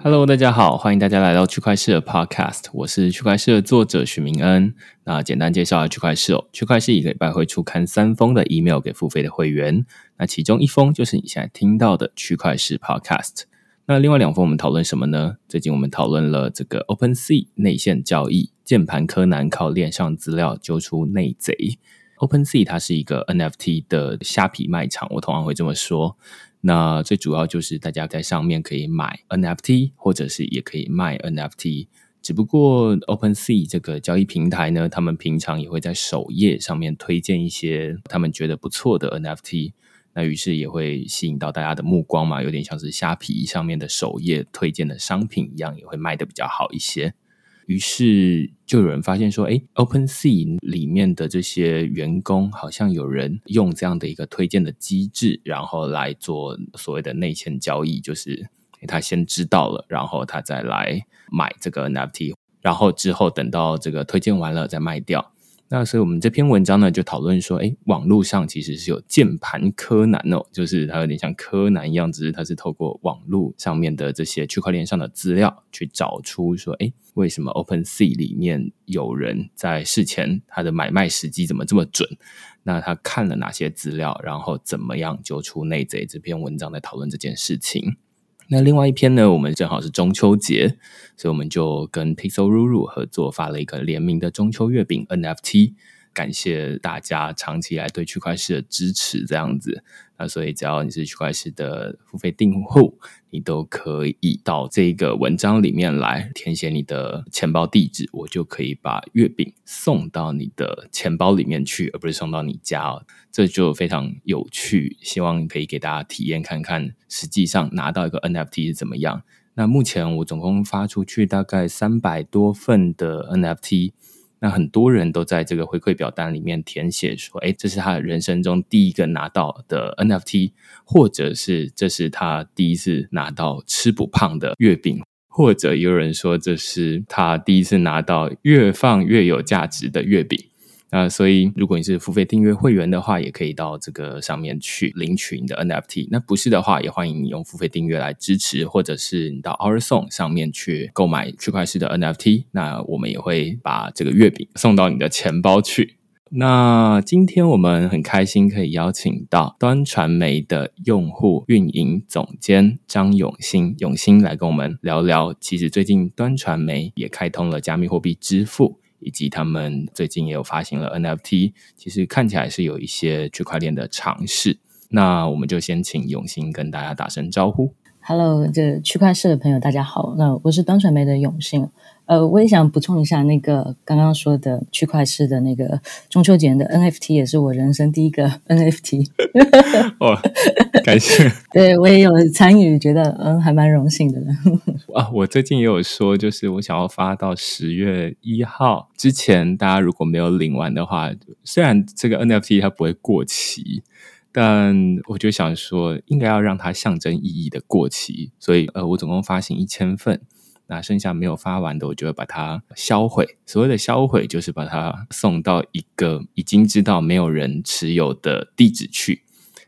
Hello，大家好，欢迎大家来到区块市的 Podcast，我是区块市的作者许明恩。那简单介绍下区块市哦，区块市一个礼拜会出刊三封的 email 给付费的会员，那其中一封就是你现在听到的区块市 Podcast。那另外两封我们讨论什么呢？最近我们讨论了这个 OpenSea 内线交易，键盘柯南靠链上资料揪出内贼。OpenSea 它是一个 NFT 的虾皮卖场，我通常会这么说。那最主要就是大家在上面可以买 NFT，或者是也可以卖 NFT。只不过 OpenSea 这个交易平台呢，他们平常也会在首页上面推荐一些他们觉得不错的 NFT。那于是也会吸引到大家的目光嘛，有点像是虾皮上面的首页推荐的商品一样，也会卖的比较好一些。于是就有人发现说：“哎，OpenSea 里面的这些员工好像有人用这样的一个推荐的机制，然后来做所谓的内线交易，就是他先知道了，然后他再来买这个 NFT，然后之后等到这个推荐完了再卖掉。”那所以，我们这篇文章呢，就讨论说，哎，网络上其实是有键盘柯南哦，就是它有点像柯南一样，只是它是透过网络上面的这些区块链上的资料，去找出说，哎，为什么 OpenSea 里面有人在事前他的买卖时机怎么这么准？那他看了哪些资料，然后怎么样揪出内贼？这篇文章在讨论这件事情。那另外一篇呢，我们正好是中秋节，所以我们就跟 Pixel Ruru 合作发了一个联名的中秋月饼 NFT。感谢大家长期以来对区块链的支持，这样子，那所以只要你是区块链的付费订户，你都可以到这个文章里面来填写你的钱包地址，我就可以把月饼送到你的钱包里面去，而不是送到你家哦。这就非常有趣，希望可以给大家体验看看，实际上拿到一个 NFT 是怎么样。那目前我总共发出去大概三百多份的 NFT。那很多人都在这个回馈表单里面填写说：“哎，这是他人生中第一个拿到的 NFT，或者是这是他第一次拿到吃不胖的月饼，或者有人说这是他第一次拿到越放越有价值的月饼。”那所以，如果你是付费订阅会员的话，也可以到这个上面去领取你的 NFT。那不是的话，也欢迎你用付费订阅来支持，或者是你到 Our Song 上面去购买区块式的 NFT。那我们也会把这个月饼送到你的钱包去。那今天我们很开心可以邀请到端传媒的用户运营总监张永新，永新来跟我们聊聊。其实最近端传媒也开通了加密货币支付。以及他们最近也有发行了 NFT，其实看起来是有一些区块链的尝试。那我们就先请永兴跟大家打声招呼。Hello，这区块链的朋友大家好，那我是端传媒的永兴。呃，我也想补充一下，那个刚刚说的区块式的那个中秋节的 NFT，也是我人生第一个 NFT。哦，感谢。对我也有参与，觉得嗯，还蛮荣幸的。啊，我最近也有说，就是我想要发到十月一号之前，大家如果没有领完的话，虽然这个 NFT 它不会过期，但我就想说，应该要让它象征意义的过期，所以呃，我总共发行一千份。那剩下没有发完的，我就会把它销毁。所谓的销毁，就是把它送到一个已经知道没有人持有的地址去。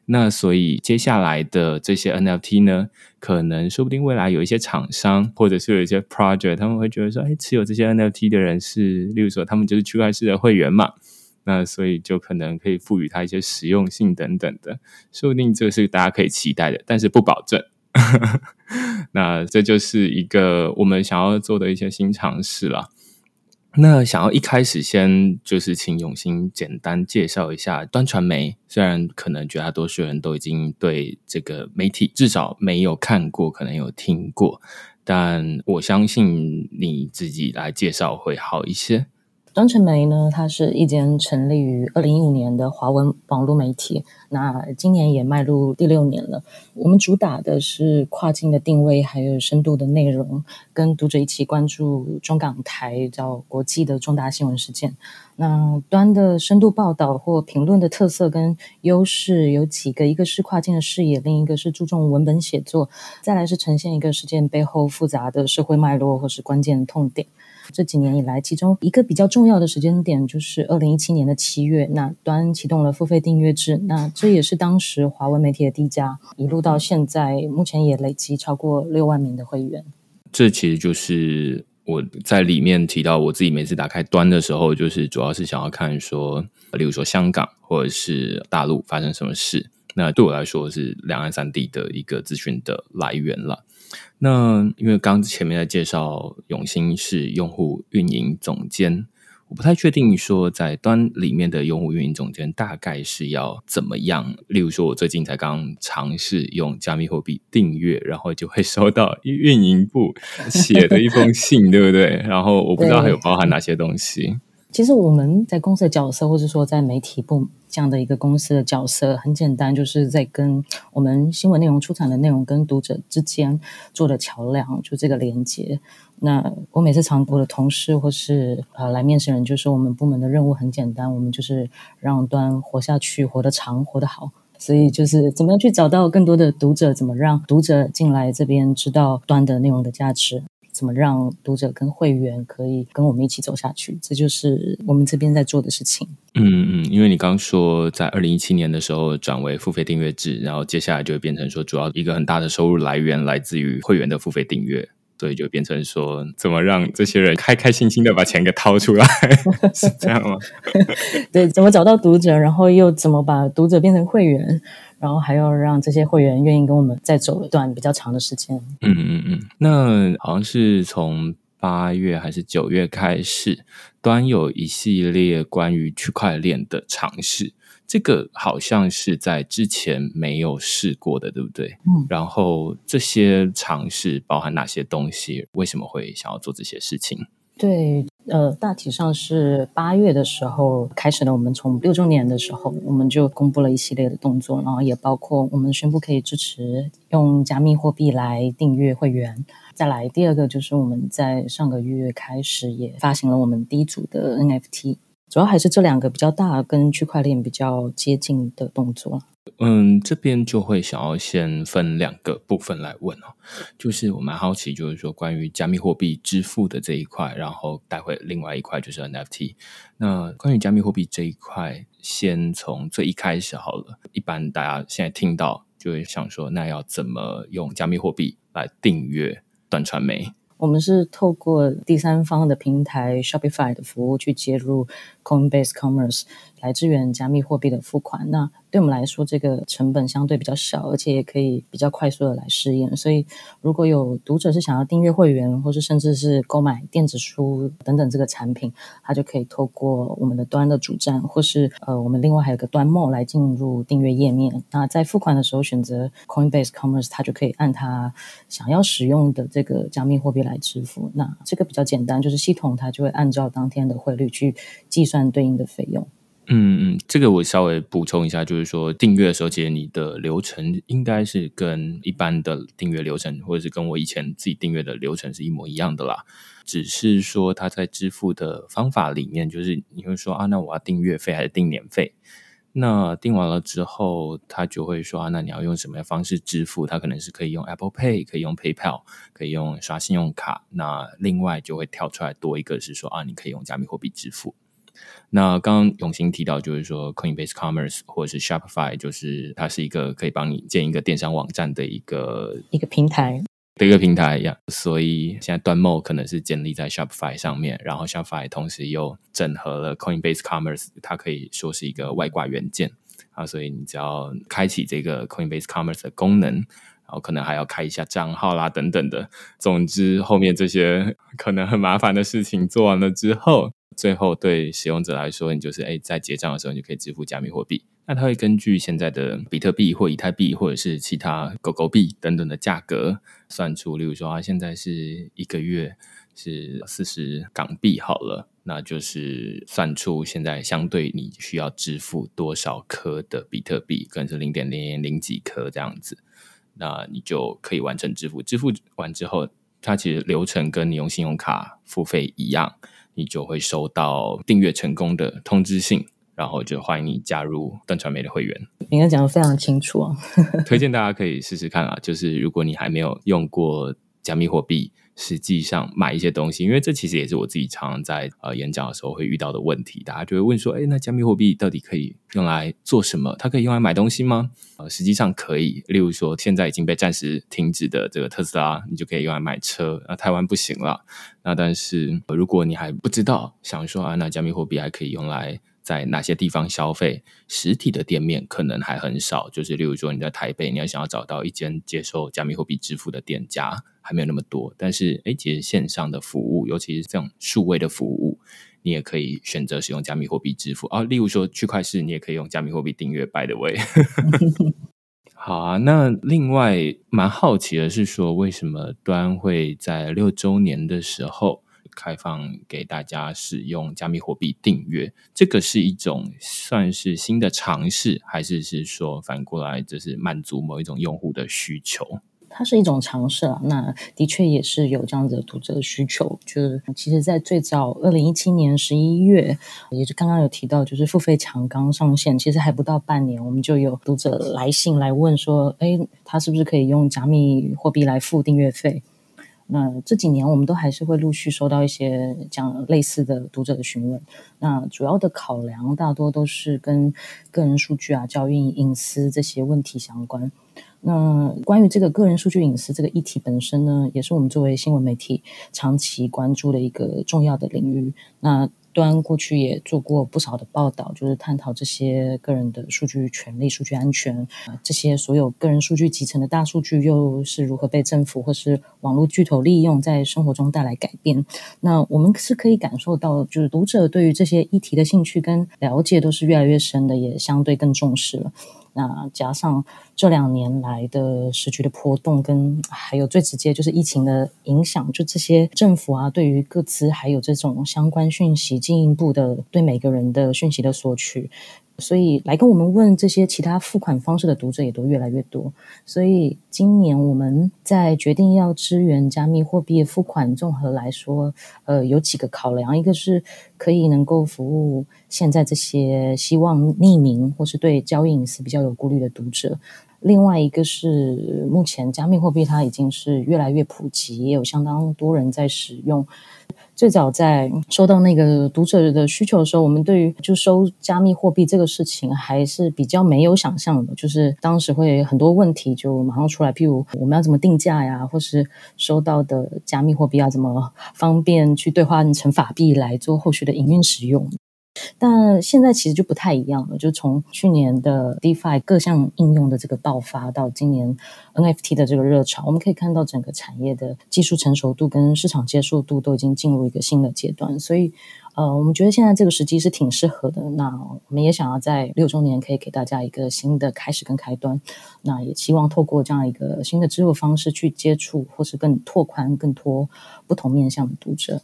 那所以接下来的这些 NFT 呢，可能说不定未来有一些厂商，或者是有一些 project，他们会觉得说，哎，持有这些 NFT 的人是，例如说他们就是区块链的会员嘛。那所以就可能可以赋予它一些实用性等等的，说不定这个是大家可以期待的，但是不保证。那这就是一个我们想要做的一些新尝试了。那想要一开始先就是请永兴简单介绍一下端传媒，虽然可能绝大多数人都已经对这个媒体至少没有看过，可能有听过，但我相信你自己来介绍会好一些。端传媒呢，它是一间成立于二零一五年的华文网络媒体，那今年也迈入第六年了。我们主打的是跨境的定位，还有深度的内容，跟读者一起关注中港台叫国际的重大新闻事件。那端的深度报道或评论的特色跟优势有几个，一个是跨境的视野，另一个是注重文本写作，再来是呈现一个事件背后复杂的社会脉络或是关键痛点。这几年以来，其中一个比较重要的时间点就是二零一七年的七月，那端启动了付费订阅制，那这也是当时华文媒体的第一家，一路到现在，目前也累积超过六万名的会员。这其实就是我在里面提到，我自己每次打开端的时候，就是主要是想要看说，例如说香港或者是大陆发生什么事，那对我来说是两岸三地的一个资讯的来源了。那因为刚前面在介绍永兴是用户运营总监，我不太确定说在端里面的用户运营总监大概是要怎么样。例如说，我最近才刚尝试用加密货币订阅，然后就会收到运营部写的一封信，对不对？然后我不知道还有包含哪些东西。其实我们在公司的角色，或者说在媒体部这样的一个公司的角色，很简单，就是在跟我们新闻内容出产的内容跟读者之间做的桥梁，就这个连接。那我每次常我的同事或是呃来面试人，就是我们部门的任务很简单，我们就是让端活下去，活得长，活得好。所以就是怎么样去找到更多的读者，怎么让读者进来这边知道端的内容的价值。怎么让读者跟会员可以跟我们一起走下去？这就是我们这边在做的事情。嗯嗯，因为你刚说在二零一七年的时候转为付费订阅制，然后接下来就会变成说，主要一个很大的收入来源来自于会员的付费订阅，所以就变成说，怎么让这些人开开心心的把钱给掏出来，是这样吗？对，怎么找到读者，然后又怎么把读者变成会员？然后还要让这些会员愿意跟我们再走一段比较长的时间。嗯嗯嗯，那好像是从八月还是九月开始，端有一系列关于区块链的尝试。这个好像是在之前没有试过的，对不对？嗯。然后这些尝试包含哪些东西？为什么会想要做这些事情？对，呃，大体上是八月的时候开始的。我们从六周年的时候，我们就公布了一系列的动作，然后也包括我们宣布可以支持用加密货币来订阅会员。再来，第二个就是我们在上个月开始也发行了我们第一组的 NFT。主要还是这两个比较大、跟区块链比较接近的动作。嗯，这边就会想要先分两个部分来问哦，就是我蛮好奇，就是说关于加密货币支付的这一块，然后待会另外一块就是 NFT。那关于加密货币这一块，先从最一开始好了。一般大家现在听到就会想说，那要怎么用加密货币来订阅短传媒？我们是透过第三方的平台 Shopify 的服务去接入 Coinbase Commerce 来支援加密货币的付款。那对我们来说，这个成本相对比较小，而且也可以比较快速的来试验。所以，如果有读者是想要订阅会员，或是甚至是购买电子书等等这个产品，他就可以透过我们的端的主站，或是呃，我们另外还有个端末来进入订阅页面。那在付款的时候选择 Coinbase Commerce，他就可以按他想要使用的这个加密货币来支付。那这个比较简单，就是系统它就会按照当天的汇率去计算对应的费用。嗯嗯，这个我稍微补充一下，就是说订阅的时候，其实你的流程应该是跟一般的订阅流程，或者是跟我以前自己订阅的流程是一模一样的啦。只是说他在支付的方法里面，就是你会说啊，那我要订月费还是订年费？那订完了之后，他就会说啊，那你要用什么样方式支付？他可能是可以用 Apple Pay，可以用 PayPal，可以用刷信用卡。那另外就会跳出来多一个是说啊，你可以用加密货币支付。那刚刚永兴提到，就是说 Coinbase Commerce 或者是 Shopify，就是它是一个可以帮你建一个电商网站的一个一个平台的一个平台一样。所以现在端 Mo 可能是建立在 Shopify 上面，然后 Shopify 同时又整合了 Coinbase Commerce，它可以说是一个外挂元件啊。所以你只要开启这个 Coinbase Commerce 的功能。然后可能还要开一下账号啦等等的。总之，后面这些可能很麻烦的事情做完了之后，最后对使用者来说，你就是哎，在结账的时候你就可以支付加密货币。那它会根据现在的比特币或以太币或者是其他狗狗币等等的价格算出，例如说啊，现在是一个月是四十港币好了，那就是算出现在相对你需要支付多少颗的比特币，可能是零点零零零几颗这样子，那你就可以完成支付。支付完之后，它其实流程跟你用信用卡付费一样，你就会收到订阅成功的通知信。然后就欢迎你加入邓传媒的会员。你刚讲的非常清楚啊，推荐大家可以试试看啊。就是如果你还没有用过加密货币，实际上买一些东西，因为这其实也是我自己常常在呃演讲的时候会遇到的问题。大家就会问说：“哎，那加密货币到底可以用来做什么？它可以用来买东西吗？”呃，实际上可以。例如说，现在已经被暂时停止的这个特斯拉，你就可以用来买车。那台湾不行了。那但是如果你还不知道，想说啊，那加密货币还可以用来。在哪些地方消费？实体的店面可能还很少，就是例如说你在台北，你要想要找到一间接受加密货币支付的店家，还没有那么多。但是，哎，其实线上的服务，尤其是这种数位的服务，你也可以选择使用加密货币支付啊。例如说区块市，你也可以用加密货币订阅。By the way，好啊。那另外蛮好奇的是，说为什么端会在六周年的时候？开放给大家使用加密货币订阅，这个是一种算是新的尝试，还是是说反过来就是满足某一种用户的需求？它是一种尝试啊，那的确也是有这样子的读者的需求。就是其实，在最早二零一七年十一月，也是刚刚有提到，就是付费墙刚上线，其实还不到半年，我们就有读者来信来问说，哎，他是不是可以用加密货币来付订阅费？那这几年我们都还是会陆续收到一些讲类似的读者的询问。那主要的考量大多都是跟个人数据啊、交易隐私这些问题相关。那关于这个个人数据隐私这个议题本身呢，也是我们作为新闻媒体长期关注的一个重要的领域。那端过去也做过不少的报道，就是探讨这些个人的数据权利、数据安全，这些所有个人数据集成的大数据又是如何被政府或是网络巨头利用，在生活中带来改变。那我们是可以感受到，就是读者对于这些议题的兴趣跟了解都是越来越深的，也相对更重视了。那加上这两年来的时局的波动，跟还有最直接就是疫情的影响，就这些政府啊，对于各自还有这种相关讯息进一步的对每个人的讯息的索取。所以来跟我们问这些其他付款方式的读者也都越来越多。所以今年我们在决定要支援加密货币付款，综合来说，呃，有几个考量：一个是可以能够服务现在这些希望匿名或是对交易隐私比较有顾虑的读者；另外一个是目前加密货币它已经是越来越普及，也有相当多人在使用。最早在收到那个读者的需求的时候，我们对于就收加密货币这个事情还是比较没有想象的，就是当时会很多问题就马上出来，譬如我们要怎么定价呀，或是收到的加密货币要怎么方便去兑换成法币来做后续的营运使用。但现在其实就不太一样了，就从去年的 DeFi 各项应用的这个爆发，到今年 NFT 的这个热潮，我们可以看到整个产业的技术成熟度跟市场接受度都已经进入一个新的阶段。所以，呃，我们觉得现在这个时机是挺适合的。那我们也想要在六周年可以给大家一个新的开始跟开端。那也希望透过这样一个新的支付方式去接触，或是更拓宽、更多不同面向的读者。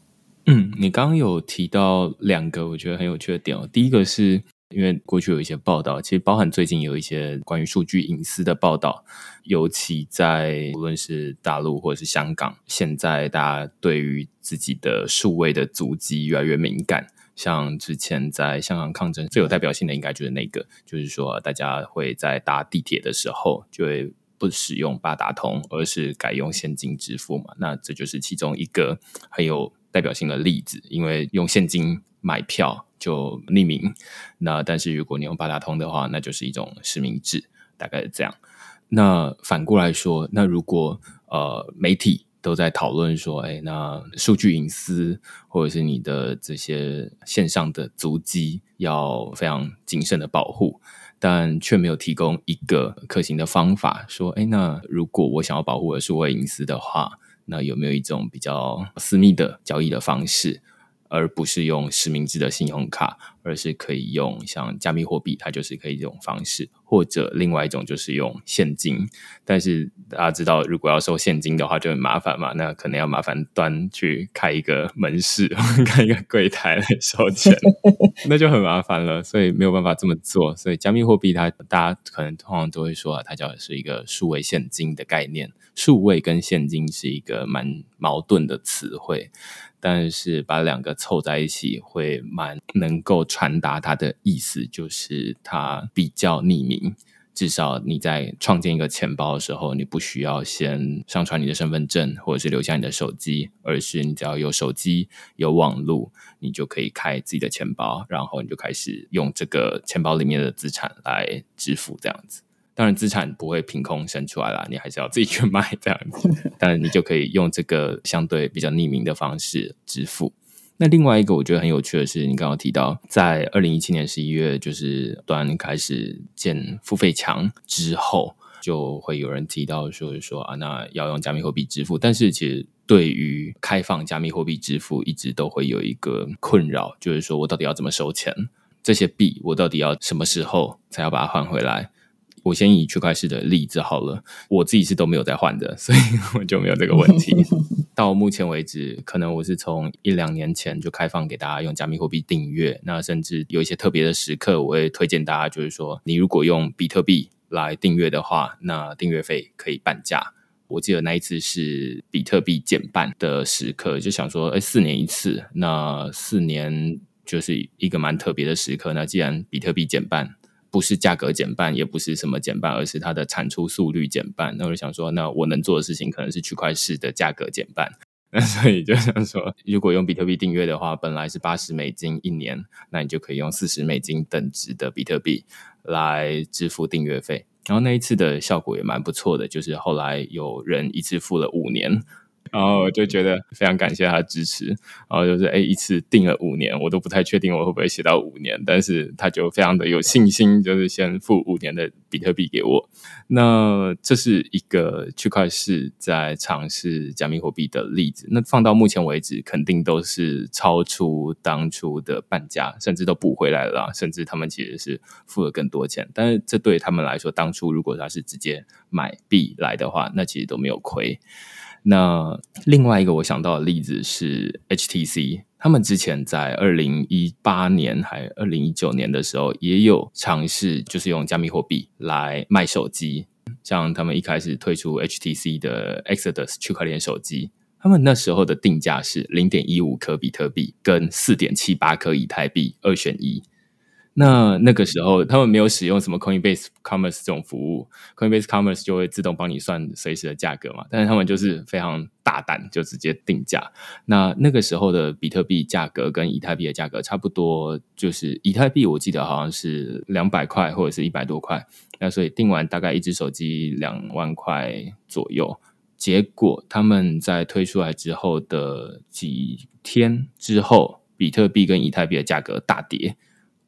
嗯，你刚刚有提到两个我觉得很有趣的点哦。第一个是因为过去有一些报道，其实包含最近有一些关于数据隐私的报道，尤其在无论是大陆或者是香港，现在大家对于自己的数位的足迹越来越敏感。像之前在香港抗争最有代表性的，应该就是那个，就是说大家会在搭地铁的时候就会不使用八达通，而是改用现金支付嘛。那这就是其中一个很有。代表性的例子，因为用现金买票就匿名，那但是如果你用八达通的话，那就是一种实名制，大概是这样。那反过来说，那如果呃媒体都在讨论说，哎，那数据隐私或者是你的这些线上的足迹要非常谨慎的保护，但却没有提供一个可行的方法，说，哎，那如果我想要保护我的数位隐私的话，那有没有一种比较私密的交易的方式？而不是用实名制的信用卡，而是可以用像加密货币，它就是可以这种方式，或者另外一种就是用现金。但是大家知道，如果要收现金的话就很麻烦嘛，那可能要麻烦端去开一个门市，开一个柜台来收钱，那就很麻烦了。所以没有办法这么做。所以加密货币它大家可能通常都会说啊，它叫是一个数位现金的概念。数位跟现金是一个蛮矛盾的词汇。但是把两个凑在一起，会蛮能够传达它的意思，就是它比较匿名。至少你在创建一个钱包的时候，你不需要先上传你的身份证，或者是留下你的手机，而是你只要有手机、有网络，你就可以开自己的钱包，然后你就开始用这个钱包里面的资产来支付，这样子。当然，资产不会凭空生出来啦，你还是要自己去卖这样子。但你就可以用这个相对比较匿名的方式支付。那另外一个我觉得很有趣的是，你刚刚提到，在二零一七年十一月，就是端开始建付费墙之后，就会有人提到说说啊，那要用加密货币支付。但是其实对于开放加密货币支付，一直都会有一个困扰，就是说我到底要怎么收钱？这些币我到底要什么时候才要把它换回来？我先以区块式的例子好了，我自己是都没有在换的，所以我就没有这个问题。到目前为止，可能我是从一两年前就开放给大家用加密货币订阅，那甚至有一些特别的时刻，我会推荐大家，就是说，你如果用比特币来订阅的话，那订阅费可以半价。我记得那一次是比特币减半的时刻，就想说，哎，四年一次，那四年就是一个蛮特别的时刻。那既然比特币减半。不是价格减半，也不是什么减半，而是它的产出速率减半。那我就想说，那我能做的事情可能是区块式的价格减半。那所以就想说，如果用比特币订阅的话，本来是八十美金一年，那你就可以用四十美金等值的比特币来支付订阅费。然后那一次的效果也蛮不错的，就是后来有人一次付了五年。然后我就觉得非常感谢他的支持，然后就是哎，一次定了五年，我都不太确定我会不会写到五年，但是他就非常的有信心，就是先付五年的比特币给我。那这是一个区块市在尝试加密货币的例子。那放到目前为止，肯定都是超出当初的半价，甚至都补回来了，甚至他们其实是付了更多钱。但是这对他们来说，当初如果他是直接买币来的话，那其实都没有亏。那另外一个我想到的例子是 HTC，他们之前在二零一八年还二零一九年的时候，也有尝试就是用加密货币来卖手机，像他们一开始推出 HTC 的 Exodus 区块链手机，他们那时候的定价是零点一五颗比特币跟四点七八颗以太币二选一。那那个时候，他们没有使用什么 Coinbase Commerce 这种服务，Coinbase Commerce 就会自动帮你算随时的价格嘛。但是他们就是非常大胆，就直接定价。那那个时候的比特币价格跟以太币的价格差不多，就是以太币我记得好像是两百块或者是一百多块。那所以定完大概一只手机两万块左右。结果他们在推出来之后的几天之后，比特币跟以太币的价格大跌。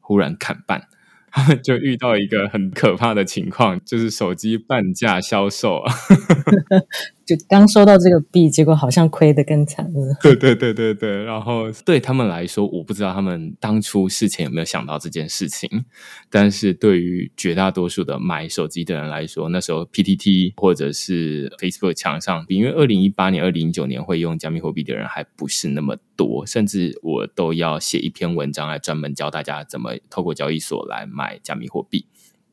忽然砍半，就遇到一个很可怕的情况，就是手机半价销售。就刚收到这个币，结果好像亏得更惨了。对对对对对，然后对他们来说，我不知道他们当初事前有没有想到这件事情，但是对于绝大多数的买手机的人来说，那时候 PTT 或者是 Facebook 墙上，因为二零一八年、二零一九年会用加密货币的人还不是那么多，甚至我都要写一篇文章来专门教大家怎么透过交易所来买加密货币。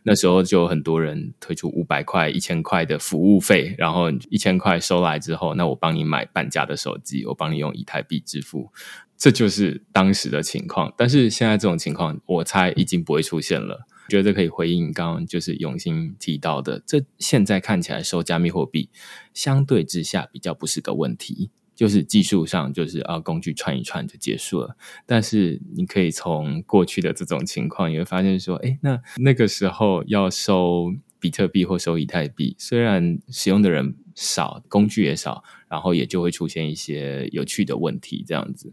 那时候就很多人推出五百块、一千块的服务费，然后一千块收来之后，那我帮你买半价的手机，我帮你用以太币支付，这就是当时的情况。但是现在这种情况，我猜已经不会出现了。觉得可以回应刚刚就是永兴提到的，这现在看起来收加密货币相对之下比较不是个问题。就是技术上，就是啊，工具串一串就结束了。但是你可以从过去的这种情况，你会发现说，哎，那那个时候要收比特币或收以太币，虽然使用的人少，工具也少，然后也就会出现一些有趣的问题，这样子。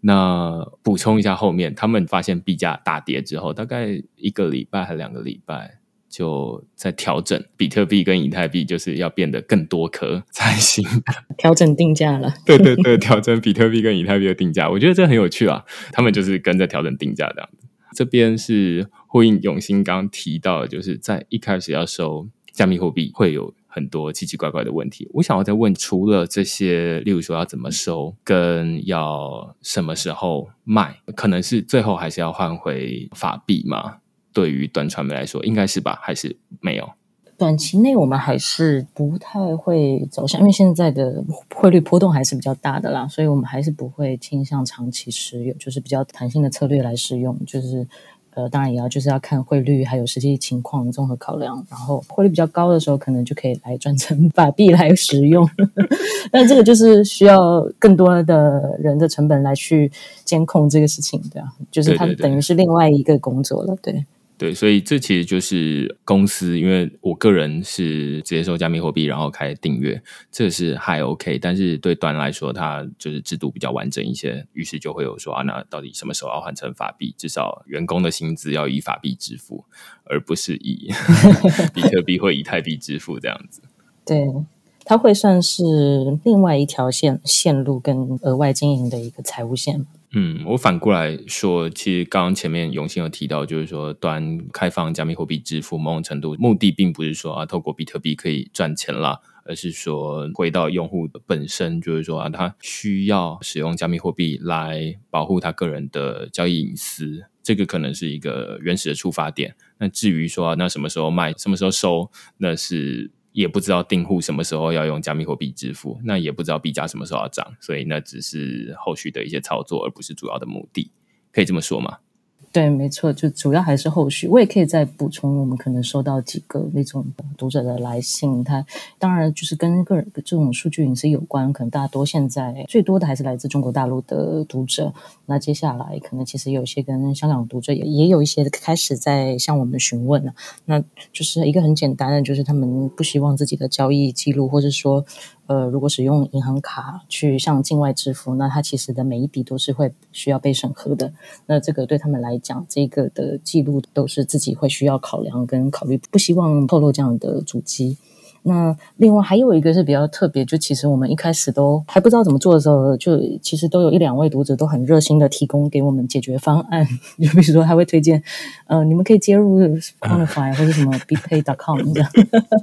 那补充一下，后面他们发现币价大跌之后，大概一个礼拜还两个礼拜，就在调整比特币跟以太币，就是要变得更多颗才行。调整定价了，对对对，调整比特币跟以太币的定价，我觉得这很有趣啊。他们就是跟着调整定价这样子。这边是呼应永兴刚提到，就是在一开始要收加密货币会有。很多奇奇怪怪的问题，我想要再问，除了这些，例如说要怎么收，跟要什么时候卖，可能是最后还是要换回法币吗？对于短传媒来说，应该是吧？还是没有？短期内我们还是不太会走向，因为现在的汇率波动还是比较大的啦，所以我们还是不会倾向长期持有，就是比较弹性的策略来使用，就是。呃，当然也要就是要看汇率还有实际情况综合考量，然后汇率比较高的时候，可能就可以来转成法币来使用。但这个就是需要更多的人的成本来去监控这个事情，对啊，就是它等于是另外一个工作了，对。对，所以这其实就是公司，因为我个人是直接收加密货币，然后开订阅，这是还 OK。但是对端来说，它就是制度比较完整一些，于是就会有说啊，那到底什么时候要换成法币？至少员工的薪资要以法币支付，而不是以 比特币或以太币支付这样子。对，它会算是另外一条线线路跟额外经营的一个财务线。嗯，我反过来说，其实刚刚前面永兴有提到，就是说端开放加密货币支付，某种程度目的并不是说啊，透过比特币可以赚钱啦，而是说回到用户本身，就是说啊，他需要使用加密货币来保护他个人的交易隐私，这个可能是一个原始的出发点。那至于说那什么时候卖，什么时候收，那是。也不知道订户什么时候要用加密货币支付，那也不知道币价什么时候要涨，所以那只是后续的一些操作，而不是主要的目的，可以这么说吗？对，没错，就主要还是后续。我也可以再补充，我们可能收到几个那种读者的来信，他当然就是跟个人这种数据隐私有关，可能大多现在最多的还是来自中国大陆的读者。那接下来可能其实有些跟香港读者也也有一些开始在向我们询问了。那就是一个很简单的，就是他们不希望自己的交易记录，或者说。呃，如果使用银行卡去向境外支付，那它其实的每一笔都是会需要被审核的。那这个对他们来讲，这个的记录都是自己会需要考量跟考虑，不希望透露这样的主机。那另外还有一个是比较特别，就其实我们一开始都还不知道怎么做的时候，就其实都有一两位读者都很热心的提供给我们解决方案。就比如说他会推荐，呃，你们可以接入 Quantify 或者什么 BitPay.com 这样。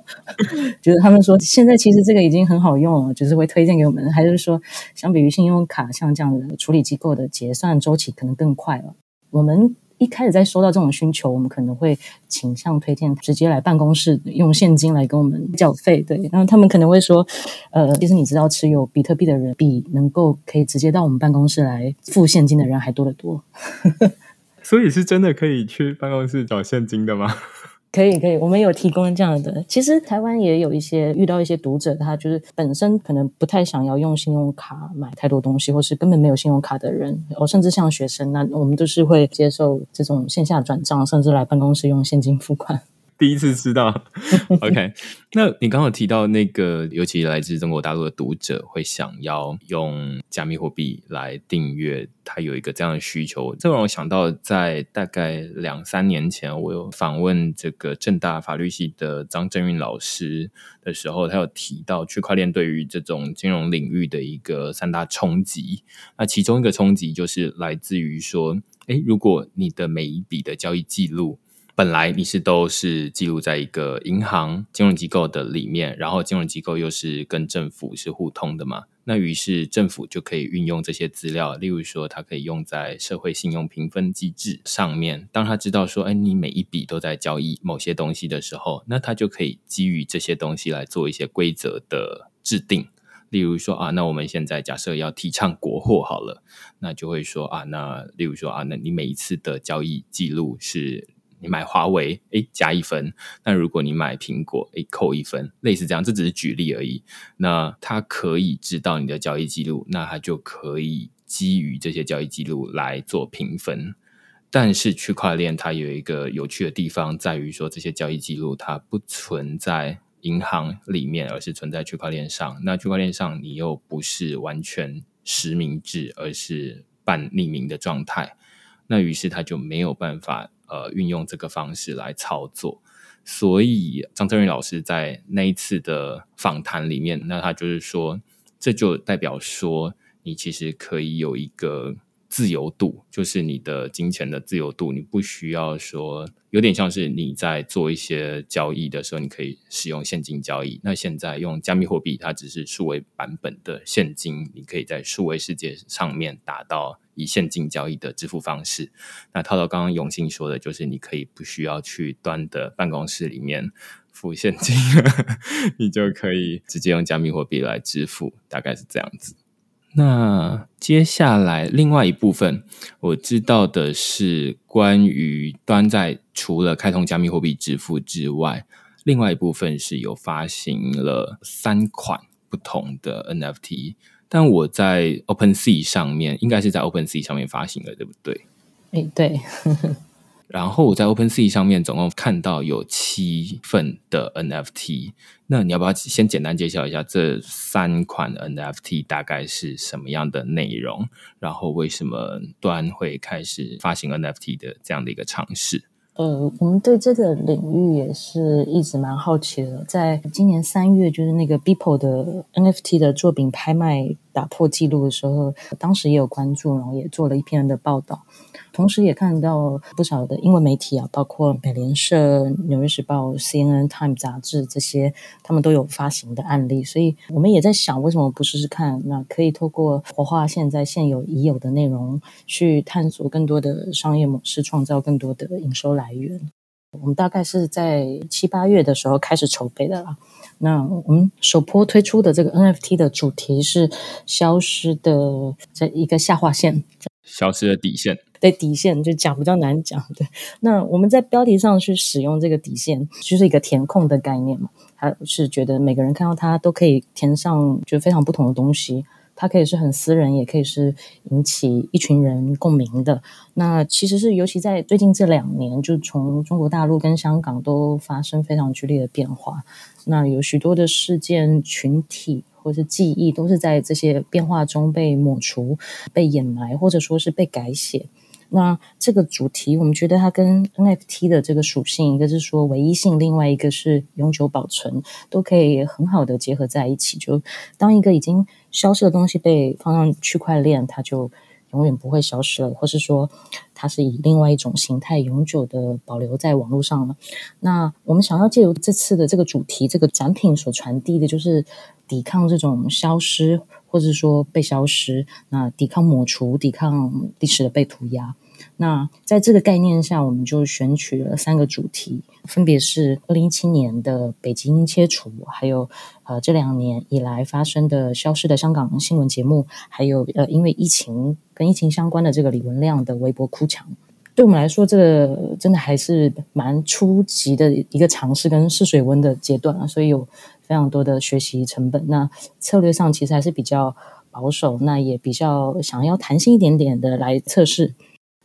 就是他们说现在其实这个已经很好用了，就是会推荐给我们。还是说，相比于信用卡，像这样的处理机构的结算周期可能更快了。我们。一开始在收到这种需求，我们可能会倾向推荐直接来办公室用现金来跟我们缴费。对，然后他们可能会说，呃，其实你知道，持有比特币的人比能够可以直接到我们办公室来付现金的人还多得多。所以是真的可以去办公室找现金的吗？可以可以，我们有提供这样的。其实台湾也有一些遇到一些读者，他就是本身可能不太想要用信用卡买太多东西，或是根本没有信用卡的人，哦，甚至像学生，那我们都是会接受这种线下转账，甚至来办公室用现金付款。第一次知道，OK。那你刚刚提到那个，尤其来自中国大陆的读者会想要用加密货币来订阅，他有一个这样的需求，这让我想到，在大概两三年前，我有访问这个正大法律系的张正运老师的时候，他有提到区块链对于这种金融领域的一个三大冲击。那其中一个冲击就是来自于说，诶，如果你的每一笔的交易记录。本来你是都是记录在一个银行金融机构的里面，然后金融机构又是跟政府是互通的嘛？那于是政府就可以运用这些资料，例如说它可以用在社会信用评分机制上面。当他知道说，哎，你每一笔都在交易某些东西的时候，那他就可以基于这些东西来做一些规则的制定。例如说啊，那我们现在假设要提倡国货好了，那就会说啊，那例如说啊，那你每一次的交易记录是。你买华为，哎，加一分；那如果你买苹果，哎，扣一分。类似这样，这只是举例而已。那它可以知道你的交易记录，那它就可以基于这些交易记录来做评分。但是区块链它有一个有趣的地方，在于说这些交易记录它不存在。银行里面，而是存在区块链上。那区块链上你又不是完全实名制，而是半匿名的状态，那于是他就没有办法呃运用这个方式来操作。所以张震宇老师在那一次的访谈里面，那他就是说，这就代表说，你其实可以有一个。自由度就是你的金钱的自由度，你不需要说有点像是你在做一些交易的时候，你可以使用现金交易。那现在用加密货币，它只是数位版本的现金，你可以在数位世界上面达到以现金交易的支付方式。那套到刚刚永信说的，就是你可以不需要去端的办公室里面付现金，你就可以直接用加密货币来支付，大概是这样子。那接下来另外一部分，我知道的是关于端在除了开通加密货币支付之外，另外一部分是有发行了三款不同的 NFT，但我在 OpenSea 上面应该是在 OpenSea 上面发行的，对不对？哎，对。然后我在 OpenSea 上面总共看到有七份的 NFT，那你要不要先简单介绍一下这三款 NFT 大概是什么样的内容？然后为什么端会开始发行 NFT 的这样的一个尝试？呃，我们对这个领域也是一直蛮好奇的。在今年三月，就是那个 Beeple 的 NFT 的作品拍卖打破纪录的时候，当时也有关注，然后也做了一篇的报道。同时，也看到不少的英文媒体啊，包括美联社、纽约时报、CNN、Time 杂志这些，他们都有发行的案例。所以，我们也在想，为什么不试试看？那可以透过活化现在现有已有的内容，去探索更多的商业模式，创造更多的营收来源。我们大概是在七八月的时候开始筹备的啦。那我们首波推出的这个 NFT 的主题是消失的这一个下划线。消失的底线，对底线就讲比较难讲。对，那我们在标题上去使用这个底线，就是一个填空的概念嘛。它是觉得每个人看到它都可以填上，就非常不同的东西。它可以是很私人，也可以是引起一群人共鸣的。那其实是尤其在最近这两年，就从中国大陆跟香港都发生非常剧烈的变化。那有许多的事件群体。或是记忆都是在这些变化中被抹除、被掩埋，或者说是被改写。那这个主题，我们觉得它跟 NFT 的这个属性，一个是说唯一性，另外一个是永久保存，都可以很好的结合在一起。就当一个已经消失的东西被放上区块链，它就。永远不会消失了，或是说它是以另外一种形态永久的保留在网络上了。那我们想要借由这次的这个主题，这个展品所传递的，就是抵抗这种消失，或者说被消失，那抵抗抹除，抵抗历史的被涂鸦。那在这个概念下，我们就选取了三个主题，分别是二零一七年的北京切除，还有呃这两年以来发生的消失的香港新闻节目，还有呃因为疫情跟疫情相关的这个李文亮的微博哭墙。对我们来说，这个真的还是蛮初级的一个尝试跟试水温的阶段啊，所以有非常多的学习成本。那策略上其实还是比较保守，那也比较想要弹性一点点的来测试。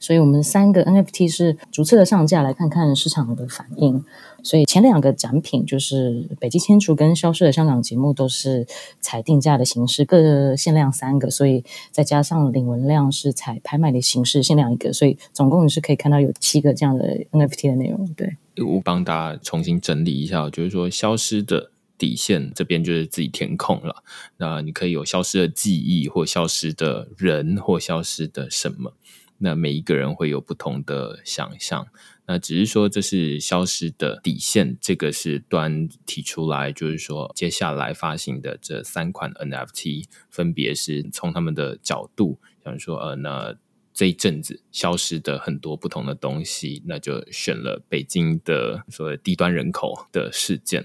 所以我们三个 NFT 是逐次的上架，来看看市场的反应。所以前两个展品就是北京迁除跟消失的香港节目，都是采定价的形式，各限量三个。所以再加上领文量是采拍卖的形式，限量一个。所以总共你是可以看到有七个这样的 NFT 的内容。对，我帮大家重新整理一下，就是说消失的底线这边就是自己填空了。那你可以有消失的记忆，或消失的人，或消失的什么。那每一个人会有不同的想象，那只是说这是消失的底线，这个是端提出来，就是说接下来发行的这三款 NFT，分别是从他们的角度，想说呃，那这一阵子消失的很多不同的东西，那就选了北京的所谓低端人口的事件，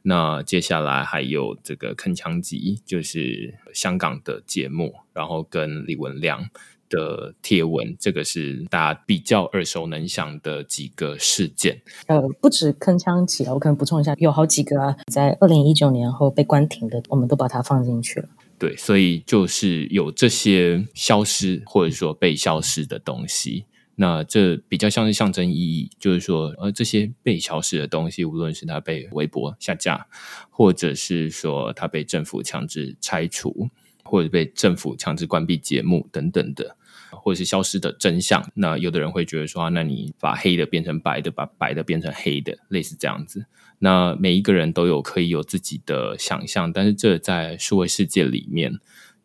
那接下来还有这个铿锵集，就是香港的节目，然后跟李文亮。的贴文，这个是大家比较耳熟能详的几个事件。呃，不止铿锵起啊，我可能补充一下，有好几个啊，在二零一九年后被关停的，我们都把它放进去了。对，所以就是有这些消失或者说被消失的东西，那这比较像是象征意义，就是说，呃，这些被消失的东西，无论是它被微博下架，或者是说它被政府强制拆除，或者被政府强制关闭节目等等的，或者是消失的真相。那有的人会觉得说，那你把黑的变成白的，把白的变成黑的，类似这样子。那每一个人都有可以有自己的想象，但是这在数位世界里面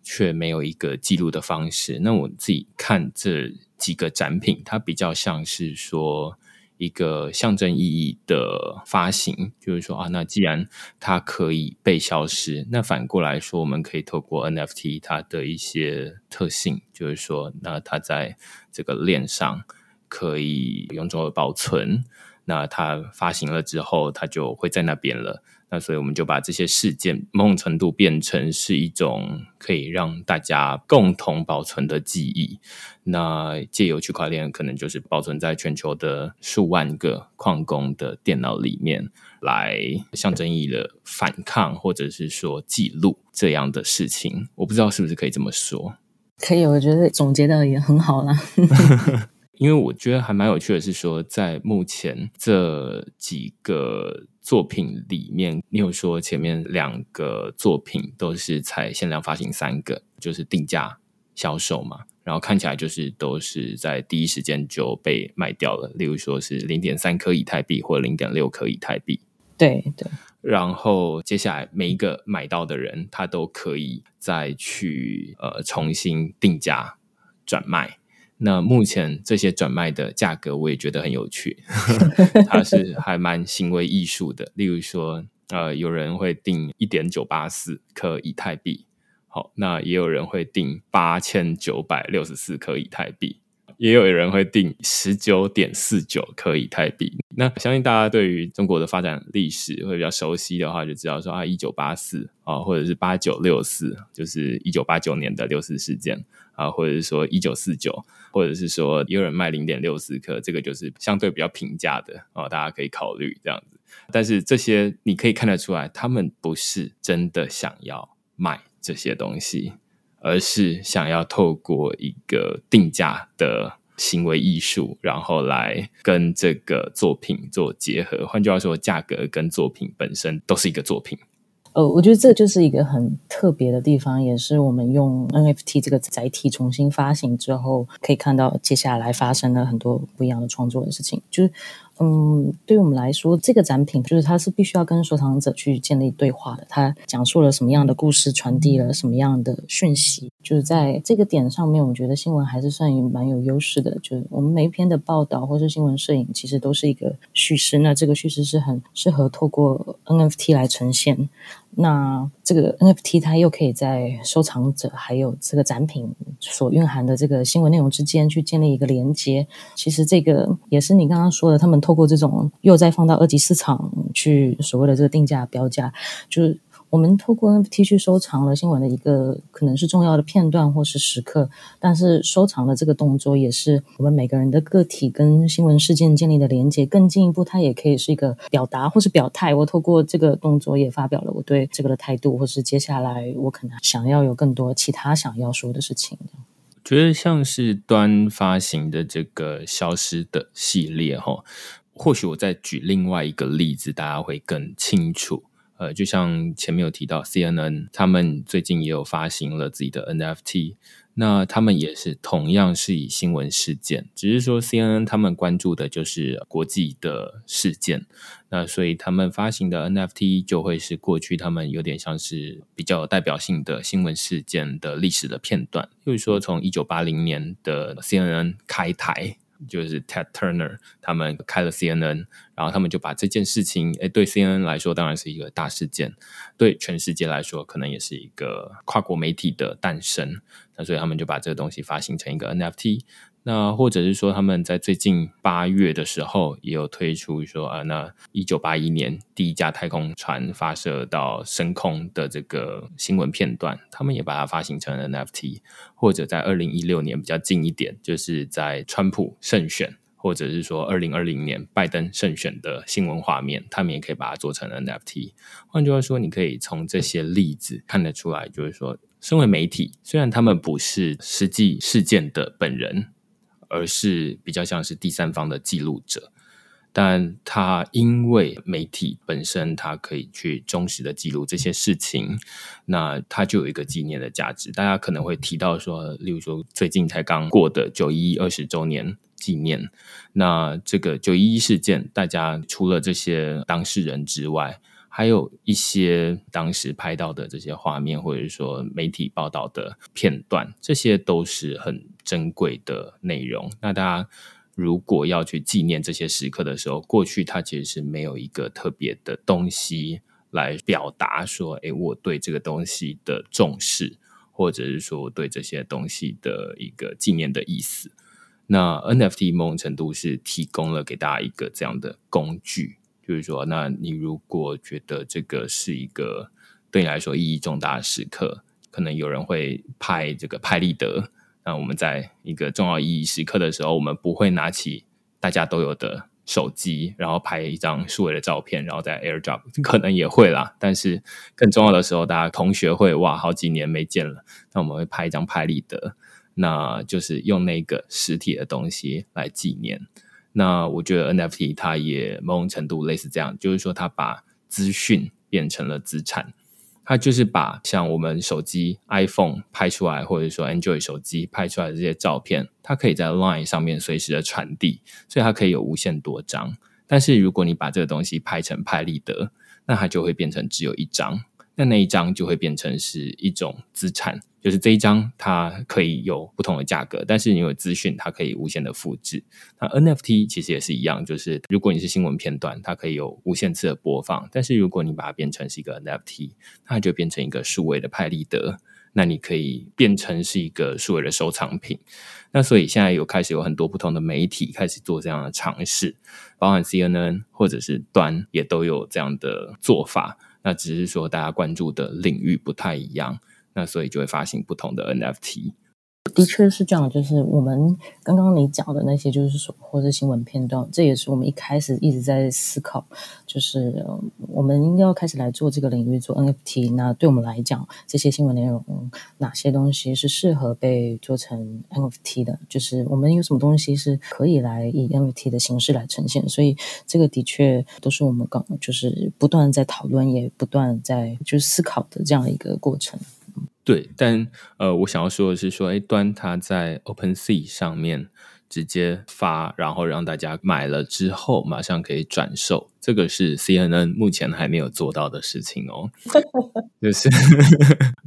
却没有一个记录的方式。那我自己看这。几个展品，它比较像是说一个象征意义的发行，就是说啊，那既然它可以被消失，那反过来说，我们可以透过 NFT 它的一些特性，就是说，那它在这个链上可以永久的保存，那它发行了之后，它就会在那边了。那所以我们就把这些事件某种程度变成是一种可以让大家共同保存的记忆。那借由区块链，可能就是保存在全球的数万个矿工的电脑里面，来象征意义的反抗，或者是说记录这样的事情。我不知道是不是可以这么说？可以，我觉得总结的也很好了。因为我觉得还蛮有趣的是说，在目前这几个。作品里面，你有说前面两个作品都是才限量发行三个，就是定价销售嘛，然后看起来就是都是在第一时间就被卖掉了。例如说是零点三颗以太币或零点六颗以太币，对对。然后接下来每一个买到的人，他都可以再去呃重新定价转卖。那目前这些转卖的价格，我也觉得很有趣，它是还蛮行为艺术的。例如说，呃，有人会定一点九八四颗以太币，好，那也有人会定八千九百六十四颗以太币。也有人会定十九点四九颗以太币。那相信大家对于中国的发展历史会比较熟悉的话，就知道说啊，一九八四啊，或者是八九六四，就是一九八九年的六四事件啊，或者是说一九四九，或者是说有人卖零点六四克，这个就是相对比较平价的哦，大家可以考虑这样子。但是这些你可以看得出来，他们不是真的想要卖这些东西。而是想要透过一个定价的行为艺术，然后来跟这个作品做结合。换句话说，价格跟作品本身都是一个作品。呃，我觉得这就是一个很特别的地方，也是我们用 NFT 这个载体重新发行之后，可以看到接下来发生了很多不一样的创作的事情。就是。嗯，对于我们来说，这个展品就是它是必须要跟收藏者去建立对话的。它讲述了什么样的故事，传递了什么样的讯息，就是在这个点上面，我觉得新闻还是算蛮有优势的。就是我们每一篇的报道或是新闻摄影，其实都是一个叙事。那这个叙事是很适合透过 NFT 来呈现。那这个 NFT 它又可以在收藏者还有这个展品所蕴含的这个新闻内容之间去建立一个连接。其实这个也是你刚刚说的，他们透过这种又再放到二级市场去所谓的这个定价标价，就是。我们透过 NFT 去收藏了新闻的一个可能是重要的片段或是时刻，但是收藏的这个动作也是我们每个人的个体跟新闻事件建立的连接。更进一步，它也可以是一个表达或是表态。我透过这个动作也发表了我对这个的态度，或是接下来我可能想要有更多其他想要说的事情。觉得像是端发行的这个消失的系列哈，或许我再举另外一个例子，大家会更清楚。呃，就像前面有提到，CNN 他们最近也有发行了自己的 NFT，那他们也是同样是以新闻事件，只是说 CNN 他们关注的就是国际的事件，那所以他们发行的 NFT 就会是过去他们有点像是比较有代表性的新闻事件的历史的片段，就是说从一九八零年的 CNN 开台。就是 Ted Turner 他们开了 CNN，然后他们就把这件事情，哎，对 CNN 来说当然是一个大事件，对全世界来说可能也是一个跨国媒体的诞生。那所以他们就把这个东西发行成一个 NFT。那或者是说，他们在最近八月的时候也有推出说啊，那一九八一年第一架太空船发射到升空的这个新闻片段，他们也把它发行成 NFT。或者在二零一六年比较近一点，就是在川普胜选，或者是说二零二零年拜登胜选的新闻画面，他们也可以把它做成 NFT。换句话说，你可以从这些例子看得出来，就是说，身为媒体，虽然他们不是实际事件的本人。而是比较像是第三方的记录者。但他因为媒体本身，他可以去忠实的记录这些事情，那他就有一个纪念的价值。大家可能会提到说，例如说最近才刚过的九一一二十周年纪念，那这个九一一事件，大家除了这些当事人之外，还有一些当时拍到的这些画面，或者说媒体报道的片段，这些都是很珍贵的内容。那大家。如果要去纪念这些时刻的时候，过去它其实是没有一个特别的东西来表达说，哎，我对这个东西的重视，或者是说我对这些东西的一个纪念的意思。那 NFT 某种程度是提供了给大家一个这样的工具，就是说，那你如果觉得这个是一个对你来说意义重大的时刻，可能有人会拍这个拍立得。那我们在一个重要意义时刻的时候，我们不会拿起大家都有的手机，然后拍一张数位的照片，然后在 AirDrop，可能也会啦。但是更重要的时候，大家同学会哇，好几年没见了，那我们会拍一张拍立得，那就是用那个实体的东西来纪念。那我觉得 NFT 它也某种程度类似这样，就是说它把资讯变成了资产。它就是把像我们手机 iPhone 拍出来，或者说 Android 手机拍出来的这些照片，它可以在 Line 上面随时的传递，所以它可以有无限多张。但是如果你把这个东西拍成拍立得，那它就会变成只有一张。那那一张就会变成是一种资产，就是这一张它可以有不同的价格，但是因为资讯它可以无限的复制。那 NFT 其实也是一样，就是如果你是新闻片段，它可以有无限次的播放，但是如果你把它变成是一个 NFT，它就变成一个数位的派立得，那你可以变成是一个数位的收藏品。那所以现在有开始有很多不同的媒体开始做这样的尝试，包含 CNN 或者是端也都有这样的做法。那只是说大家关注的领域不太一样，那所以就会发行不同的 NFT。的确是这样，就是我们刚刚你讲的那些，就是说或者新闻片段，这也是我们一开始一直在思考，就是我们应该要开始来做这个领域做 NFT。那对我们来讲，这些新闻内容哪些东西是适合被做成 NFT 的？就是我们有什么东西是可以来以 NFT 的形式来呈现？所以这个的确都是我们刚就是不断在讨论，也不断在就是思考的这样一个过程。对，但呃，我想要说的是，说哎，端它在 OpenSea 上面直接发，然后让大家买了之后马上可以转售，这个是 CNN 目前还没有做到的事情哦。就是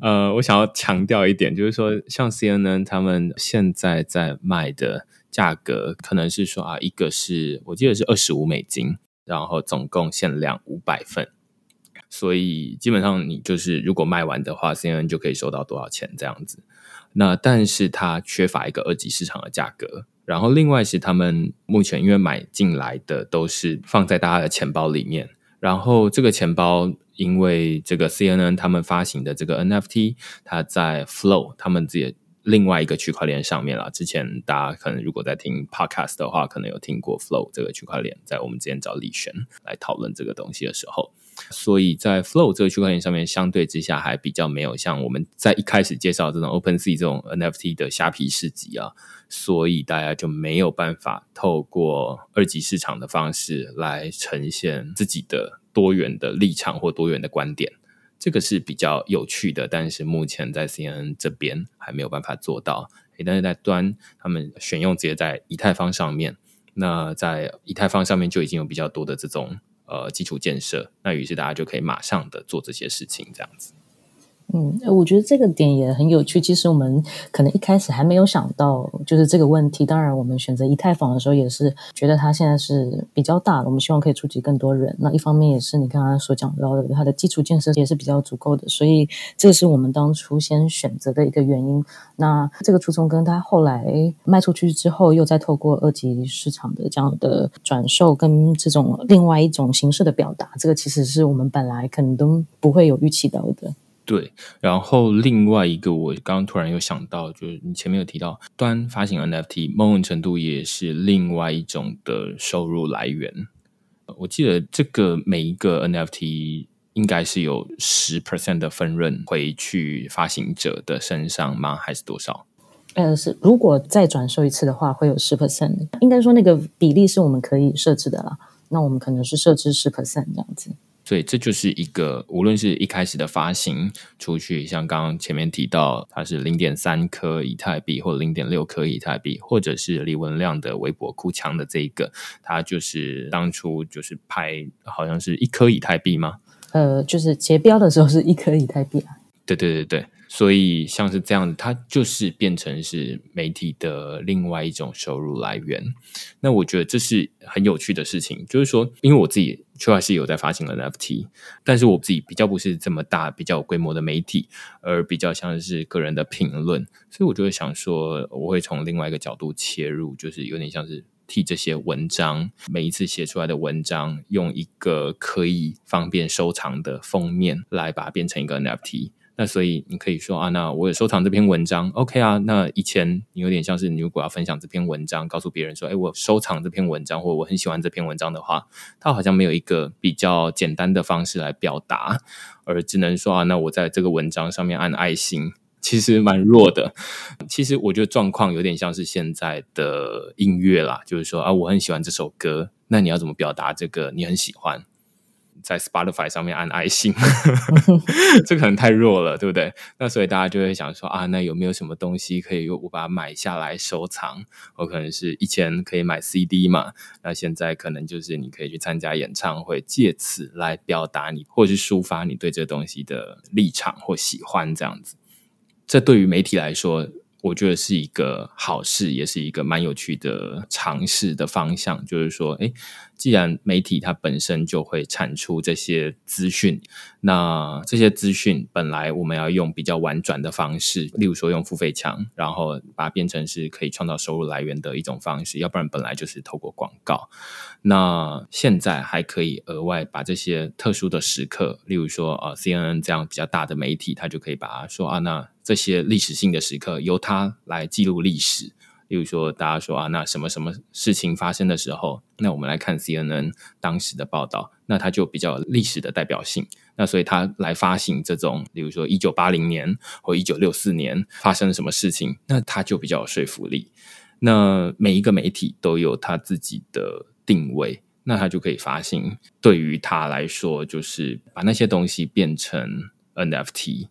呃，我想要强调一点，就是说，像 CNN 他们现在在卖的价格，可能是说啊，一个是我记得是二十五美金，然后总共限量五百份。所以基本上，你就是如果卖完的话，C N N 就可以收到多少钱这样子。那但是它缺乏一个二级市场的价格。然后另外是他们目前因为买进来的都是放在大家的钱包里面。然后这个钱包因为这个 C N N 他们发行的这个 N F T，它在 Flow 他们自己另外一个区块链上面了。之前大家可能如果在听 Podcast 的话，可能有听过 Flow 这个区块链。在我们之前找李璇来讨论这个东西的时候。所以在 Flow 这个区块链上面，相对之下还比较没有像我们在一开始介绍这种 OpenSea 这种 NFT 的虾皮市集啊，所以大家就没有办法透过二级市场的方式来呈现自己的多元的立场或多元的观点，这个是比较有趣的。但是目前在 CNN 这边还没有办法做到，但是在端他们选用直接在以太坊上面，那在以太坊上面就已经有比较多的这种。呃，基础建设，那于是大家就可以马上的做这些事情，这样子。嗯，我觉得这个点也很有趣。其实我们可能一开始还没有想到，就是这个问题。当然，我们选择以太坊的时候，也是觉得它现在是比较大的，我们希望可以触及更多人。那一方面也是你刚刚所讲到的，它的基础建设也是比较足够的，所以这是我们当初先选择的一个原因。那这个初衷跟它后来卖出去之后，又再透过二级市场的这样的转售，跟这种另外一种形式的表达，这个其实是我们本来可能都不会有预期到的。对，然后另外一个，我刚刚突然又想到，就是你前面有提到端发行 NFT，某种程度也是另外一种的收入来源。我记得这个每一个 NFT 应该是有十 percent 的分润回去发行者的身上吗？还是多少？呃，是如果再转售一次的话，会有十 percent。应该说那个比例是我们可以设置的啦。那我们可能是设置十 percent 这样子。所以这就是一个，无论是一开始的发行出去，像刚刚前面提到，它是零点三颗以太币或零点六颗以太币，或者是李文亮的微博哭墙的这一个，它就是当初就是拍好像是一颗以太币吗？呃，就是结标的时候是一颗以太币啊。对对对对。所以像是这样，它就是变成是媒体的另外一种收入来源。那我觉得这是很有趣的事情，就是说，因为我自己确实是有在发行 NFT，但是我自己比较不是这么大、比较有规模的媒体，而比较像是个人的评论，所以我就会想说，我会从另外一个角度切入，就是有点像是替这些文章每一次写出来的文章，用一个可以方便收藏的封面来把它变成一个 NFT。那所以你可以说啊，那我有收藏这篇文章，OK 啊。那以前你有点像是你如果要分享这篇文章，告诉别人说，哎，我收藏这篇文章，或我很喜欢这篇文章的话，它好像没有一个比较简单的方式来表达，而只能说啊，那我在这个文章上面按爱心，其实蛮弱的。其实我觉得状况有点像是现在的音乐啦，就是说啊，我很喜欢这首歌，那你要怎么表达这个你很喜欢？在 Spotify 上面按爱心，这可能太弱了，对不对？那所以大家就会想说啊，那有没有什么东西可以我把它买下来收藏？我可能是以前可以买 CD 嘛，那现在可能就是你可以去参加演唱会，借此来表达你或是抒发你对这东西的立场或喜欢这样子。这对于媒体来说。我觉得是一个好事，也是一个蛮有趣的尝试的方向。就是说，哎，既然媒体它本身就会产出这些资讯，那这些资讯本来我们要用比较婉转的方式，例如说用付费墙，然后把它变成是可以创造收入来源的一种方式，要不然本来就是透过广告。那现在还可以额外把这些特殊的时刻，例如说呃 c N N 这样比较大的媒体，它就可以把它说啊那。这些历史性的时刻由它来记录历史，例如说，大家说啊，那什么什么事情发生的时候，那我们来看 CNN 当时的报道，那它就比较有历史的代表性。那所以它来发行这种，例如说一九八零年或一九六四年发生了什么事情，那它就比较有说服力。那每一个媒体都有它自己的定位，那它就可以发行。对于它来说，就是把那些东西变成 NFT。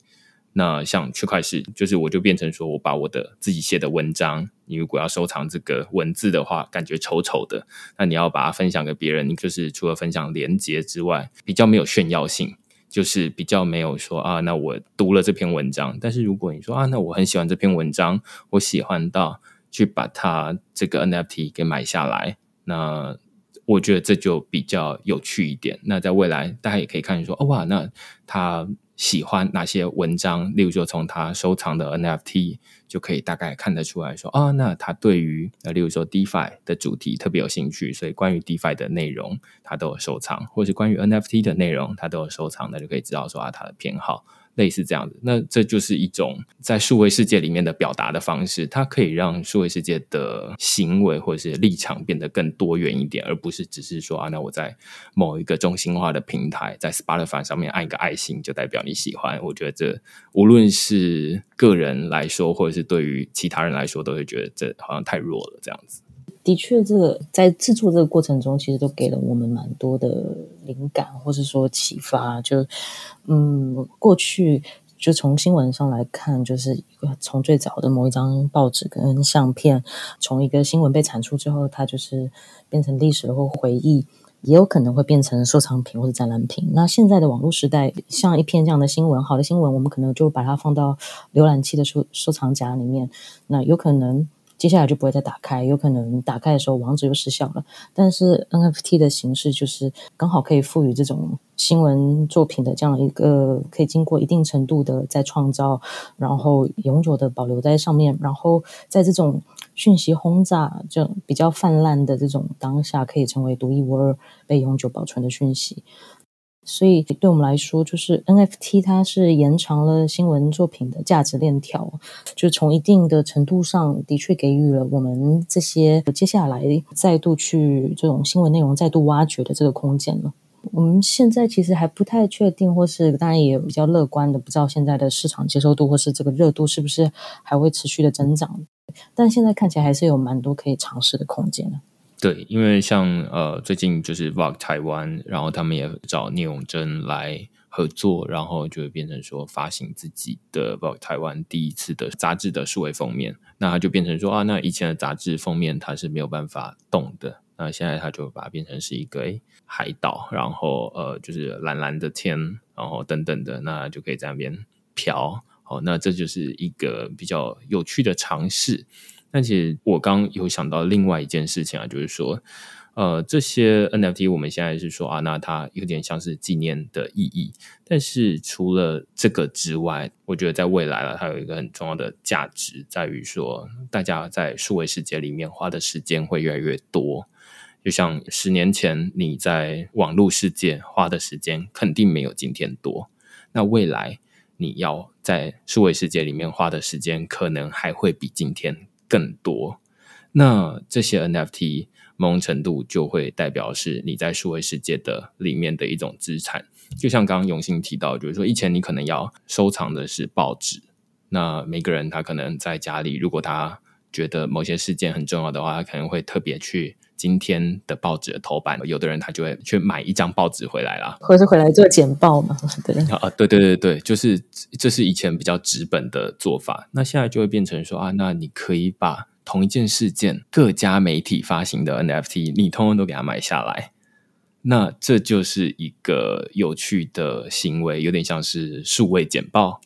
那像区块式，就是我就变成说我把我的自己写的文章，你如果要收藏这个文字的话，感觉丑丑的，那你要把它分享给别人，就是除了分享连接之外，比较没有炫耀性，就是比较没有说啊，那我读了这篇文章，但是如果你说啊，那我很喜欢这篇文章，我喜欢到去把它这个 NFT 给买下来，那我觉得这就比较有趣一点。那在未来，大家也可以看说，哦哇，那它。喜欢哪些文章？例如说，从他收藏的 NFT 就可以大概看得出来说，啊，那他对于啊，例如说 DeFi 的主题特别有兴趣，所以关于 DeFi 的内容他都有收藏，或是关于 NFT 的内容他都有收藏，那就可以知道说啊，他的偏好。类似这样子，那这就是一种在数位世界里面的表达的方式，它可以让数位世界的行为或者是立场变得更多元一点，而不是只是说啊，那我在某一个中心化的平台，在 Spotify 上面按一个爱心就代表你喜欢。我觉得这无论是个人来说，或者是对于其他人来说，都会觉得这好像太弱了，这样子。的确，这个在制作这个过程中，其实都给了我们蛮多的灵感，或是说启发。就嗯，过去就从新闻上来看，就是从最早的某一张报纸跟相片，从一个新闻被产出之后，它就是变成历史或回忆，也有可能会变成收藏品或者展览品。那现在的网络时代，像一篇这样的新闻，好的新闻，我们可能就把它放到浏览器的收收藏夹里面。那有可能。接下来就不会再打开，有可能打开的时候网址又失效了。但是 NFT 的形式就是刚好可以赋予这种新闻作品的这样一个可以经过一定程度的再创造，然后永久的保留在上面，然后在这种讯息轰炸就比较泛滥的这种当下，可以成为独一无二、被永久保存的讯息。所以对我们来说，就是 NFT 它是延长了新闻作品的价值链条，就从一定的程度上的确给予了我们这些接下来再度去这种新闻内容再度挖掘的这个空间了。我们现在其实还不太确定，或是当然也比较乐观的，不知道现在的市场接受度或是这个热度是不是还会持续的增长。但现在看起来还是有蛮多可以尝试的空间的。对，因为像呃最近就是 Vogue 台湾，然后他们也找聂永贞来合作，然后就会变成说发行自己的 Vogue 台湾第一次的杂志的数位封面，那它就变成说啊，那以前的杂志封面它是没有办法动的，那现在它就把它变成是一个诶海岛，然后呃就是蓝蓝的天，然后等等的，那就可以在那边飘。好，那这就是一个比较有趣的尝试。但其实我刚有想到另外一件事情啊，就是说，呃，这些 NFT 我们现在是说啊，那它有点像是纪念的意义。但是除了这个之外，我觉得在未来了，它有一个很重要的价值，在于说，大家在数位世界里面花的时间会越来越多。就像十年前你在网络世界花的时间，肯定没有今天多。那未来你要在数位世界里面花的时间，可能还会比今天。更多，那这些 NFT 某种程度就会代表是你在数位世界的里面的一种资产。就像刚刚永信提到，就是说以前你可能要收藏的是报纸，那每个人他可能在家里，如果他觉得某些事件很重要的话，他可能会特别去今天的报纸的头版。有的人他就会去买一张报纸回来啦，或者回来做简报嘛？对啊，对对对对，就是这是以前比较纸本的做法。那现在就会变成说啊，那你可以把同一件事件各家媒体发行的 NFT，你通通都给它买下来。那这就是一个有趣的行为，有点像是数位简报。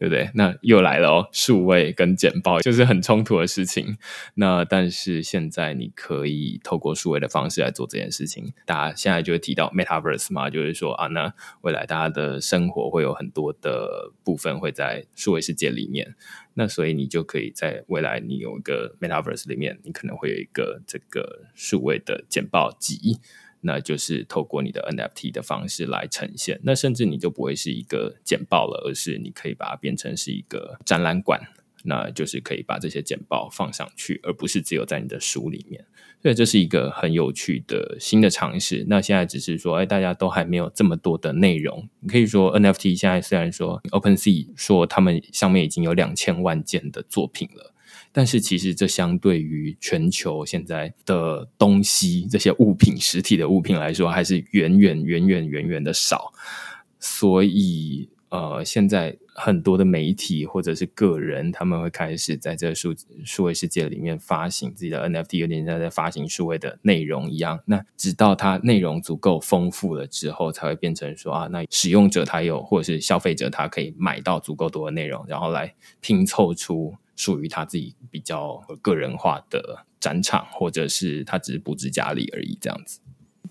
对不对？那又来了哦，数位跟简报就是很冲突的事情。那但是现在你可以透过数位的方式来做这件事情。大家现在就会提到 Metaverse 嘛，就是说啊，那未来大家的生活会有很多的部分会在数位世界里面。那所以你就可以在未来，你有一个 Metaverse 里面，你可能会有一个这个数位的简报集。那就是透过你的 NFT 的方式来呈现，那甚至你就不会是一个简报了，而是你可以把它变成是一个展览馆，那就是可以把这些简报放上去，而不是只有在你的书里面。所以这是一个很有趣的新的尝试。那现在只是说，哎，大家都还没有这么多的内容。你可以说 NFT 现在虽然说 OpenSea 说他们上面已经有两千万件的作品了。但是其实这相对于全球现在的东西这些物品实体的物品来说，还是远远远远远远的少。所以呃，现在很多的媒体或者是个人，他们会开始在这数数位世界里面发行自己的 NFT，有点像在发行数位的内容一样。那直到它内容足够丰富了之后，才会变成说啊，那使用者他有或者是消费者他可以买到足够多的内容，然后来拼凑出。属于他自己比较个人化的展场，或者是他只是布置家里而已，这样子。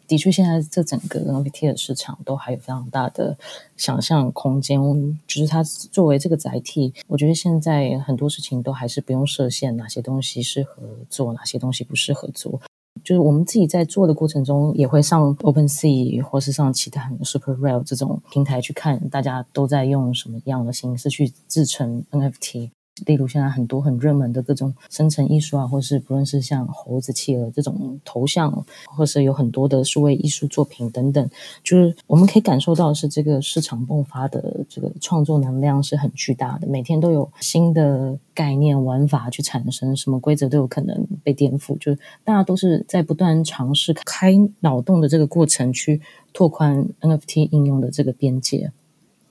的确，现在这整个 NFT 的市场都还有非常大的想象空间。就是它作为这个载体，我觉得现在很多事情都还是不用设限，哪些东西适合做，哪些东西不适合做。就是我们自己在做的过程中，也会上 OpenSea 或是上其他 Super Real 这种平台去看，大家都在用什么样的形式去制成 NFT。例如现在很多很热门的各种生成艺术啊，或是不论是像猴子、企鹅这种头像，或是有很多的数位艺术作品等等，就是我们可以感受到是这个市场迸发的这个创作能量是很巨大的，每天都有新的概念玩法去产生，什么规则都有可能被颠覆，就是大家都是在不断尝试开脑洞的这个过程去拓宽 NFT 应用的这个边界，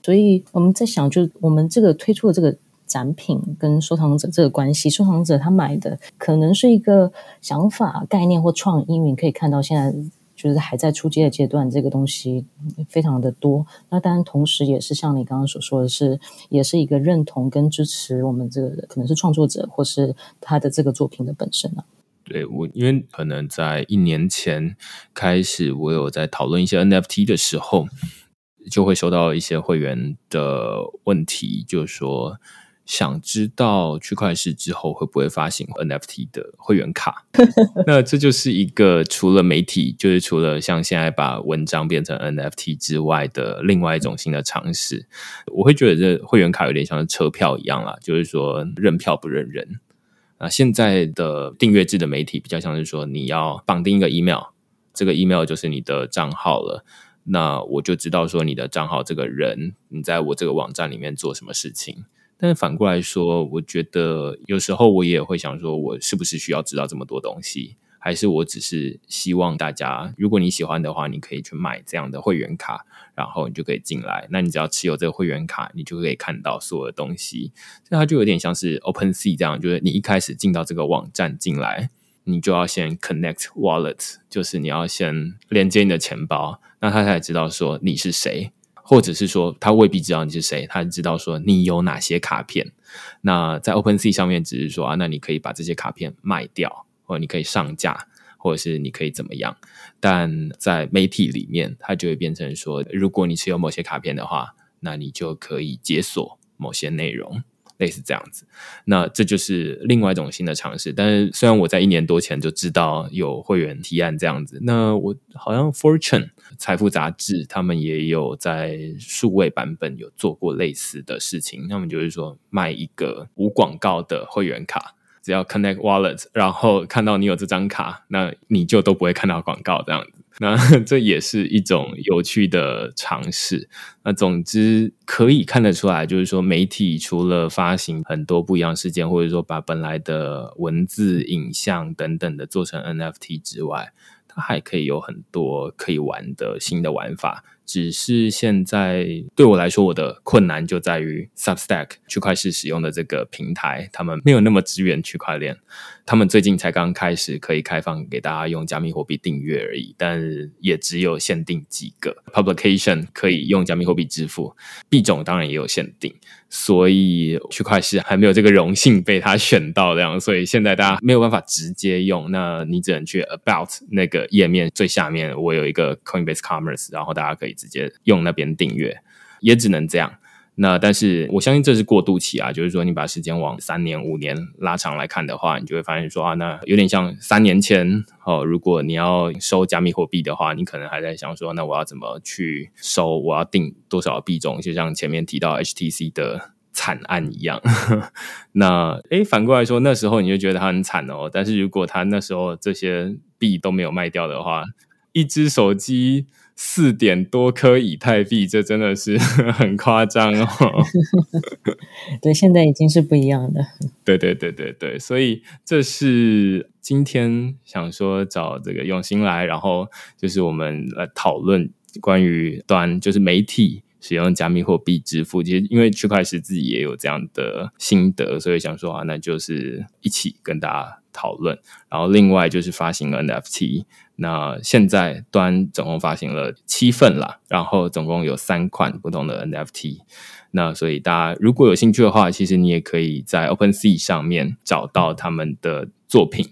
所以我们在想，就我们这个推出的这个。展品跟收藏者这个关系，收藏者他买的可能是一个想法、概念或创意，你可以看到现在就是还在初阶的阶段，这个东西非常的多。那当然，同时也是像你刚刚所说的是，也是一个认同跟支持我们这个可能是创作者或是他的这个作品的本身啊。对我，因为可能在一年前开始，我有在讨论一些 NFT 的时候，就会收到一些会员的问题，就是说。想知道区块链之后会不会发行 NFT 的会员卡？那这就是一个除了媒体，就是除了像现在把文章变成 NFT 之外的另外一种新的尝试。我会觉得这会员卡有点像是车票一样啦，就是说认票不认人啊。现在的订阅制的媒体比较像是说，你要绑定一个 email，这个 email 就是你的账号了。那我就知道说你的账号这个人，你在我这个网站里面做什么事情。但是反过来说，我觉得有时候我也会想说，我是不是需要知道这么多东西？还是我只是希望大家，如果你喜欢的话，你可以去买这样的会员卡，然后你就可以进来。那你只要持有这个会员卡，你就可以看到所有的东西。所以它就有点像是 Open Sea 这样，就是你一开始进到这个网站进来，你就要先 Connect Wallet，就是你要先连接你的钱包，那他才知道说你是谁。或者是说，他未必知道你是谁，他知道说你有哪些卡片。那在 OpenSea 上面，只是说啊，那你可以把这些卡片卖掉，或者你可以上架，或者是你可以怎么样。但在媒体里面，它就会变成说，如果你持有某些卡片的话，那你就可以解锁某些内容。类似这样子，那这就是另外一种新的尝试。但是虽然我在一年多前就知道有会员提案这样子，那我好像 Fortune 财富杂志他们也有在数位版本有做过类似的事情。他们就是说卖一个无广告的会员卡，只要 Connect Wallet，然后看到你有这张卡，那你就都不会看到广告这样子。那 这也是一种有趣的尝试。那总之可以看得出来，就是说媒体除了发行很多不一样事件，或者说把本来的文字、影像等等的做成 NFT 之外，它还可以有很多可以玩的新的玩法。只是现在对我来说，我的困难就在于 Substack 区块链使用的这个平台，他们没有那么支援区块链。他们最近才刚开始可以开放给大家用加密货币订阅而已，但也只有限定几个 publication 可以用加密货币支付，币种当然也有限定，所以区块链还没有这个荣幸被他选到这样，所以现在大家没有办法直接用，那你只能去 About 那个页面最下面，我有一个 Coinbase Commerce，然后大家可以直接用那边订阅，也只能这样。那但是我相信这是过渡期啊，就是说你把时间往三年、五年拉长来看的话，你就会发现说啊，那有点像三年前哦，如果你要收加密货币的话，你可能还在想说，那我要怎么去收？我要定多少币种？就像前面提到 HTC 的惨案一样。那诶，反过来说，那时候你就觉得它很惨哦，但是如果它那时候这些币都没有卖掉的话，一只手机。四点多颗以太币，这真的是 很夸张哦。对，现在已经是不一样的。对对对对对，所以这是今天想说找这个永兴来，然后就是我们来讨论关于端，就是媒体使用加密货币支付。其实因为区块链自己也有这样的心得，所以想说啊，那就是一起跟大家讨论。然后另外就是发行 NFT。那现在端总共发行了七份啦，然后总共有三款不同的 NFT。那所以大家如果有兴趣的话，其实你也可以在 OpenSea 上面找到他们的作品。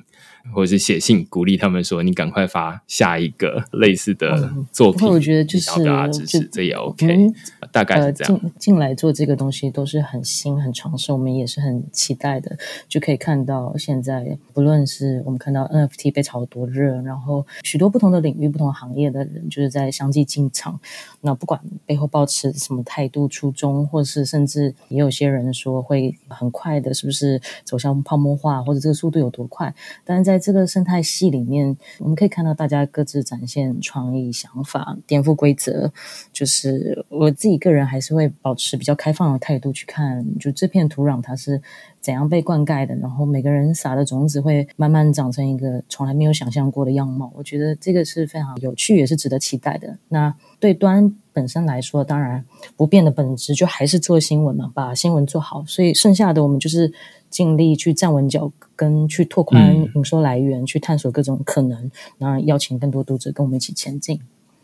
或者是写信鼓励他们说：“你赶快发下一个类似的作品。”我觉得就是支持，这也 OK。大概是这样。进进来做这个东西都是很新、很尝试，我们也是很期待的。就可以看到现在，不论是我们看到 NFT 被炒多热，然后许多不同的领域、不同行业的人就是在相继进场。那不管背后抱持什么态度、初衷，或者是甚至也有些人说会很快的，是不是走向泡沫化，或者这个速度有多快？但是在在这个生态系里面，我们可以看到大家各自展现创意、想法、颠覆规则。就是我自己个人还是会保持比较开放的态度去看，就这片土壤它是怎样被灌溉的，然后每个人撒的种子会慢慢长成一个从来没有想象过的样貌。我觉得这个是非常有趣，也是值得期待的。那对端本身来说，当然不变的本质就还是做新闻嘛，把新闻做好。所以剩下的我们就是。尽力去站稳脚跟，去拓宽营收来源，去探索各种可能，然后邀请更多读者跟我们一起前进。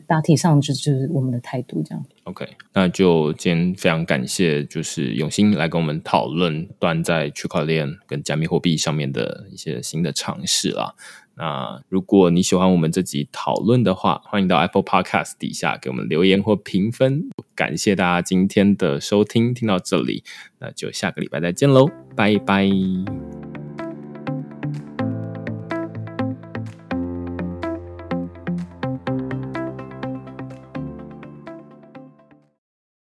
大体上就是我们的态度这样。OK，那就今天非常感谢，就是永兴来跟我们讨论端在区块链跟加密货币上面的一些新的尝试啦。那如果你喜欢我们这集讨论的话，欢迎到 Apple Podcast 底下给我们留言或评分。感谢大家今天的收听，听到这里，那就下个礼拜再见喽，拜拜。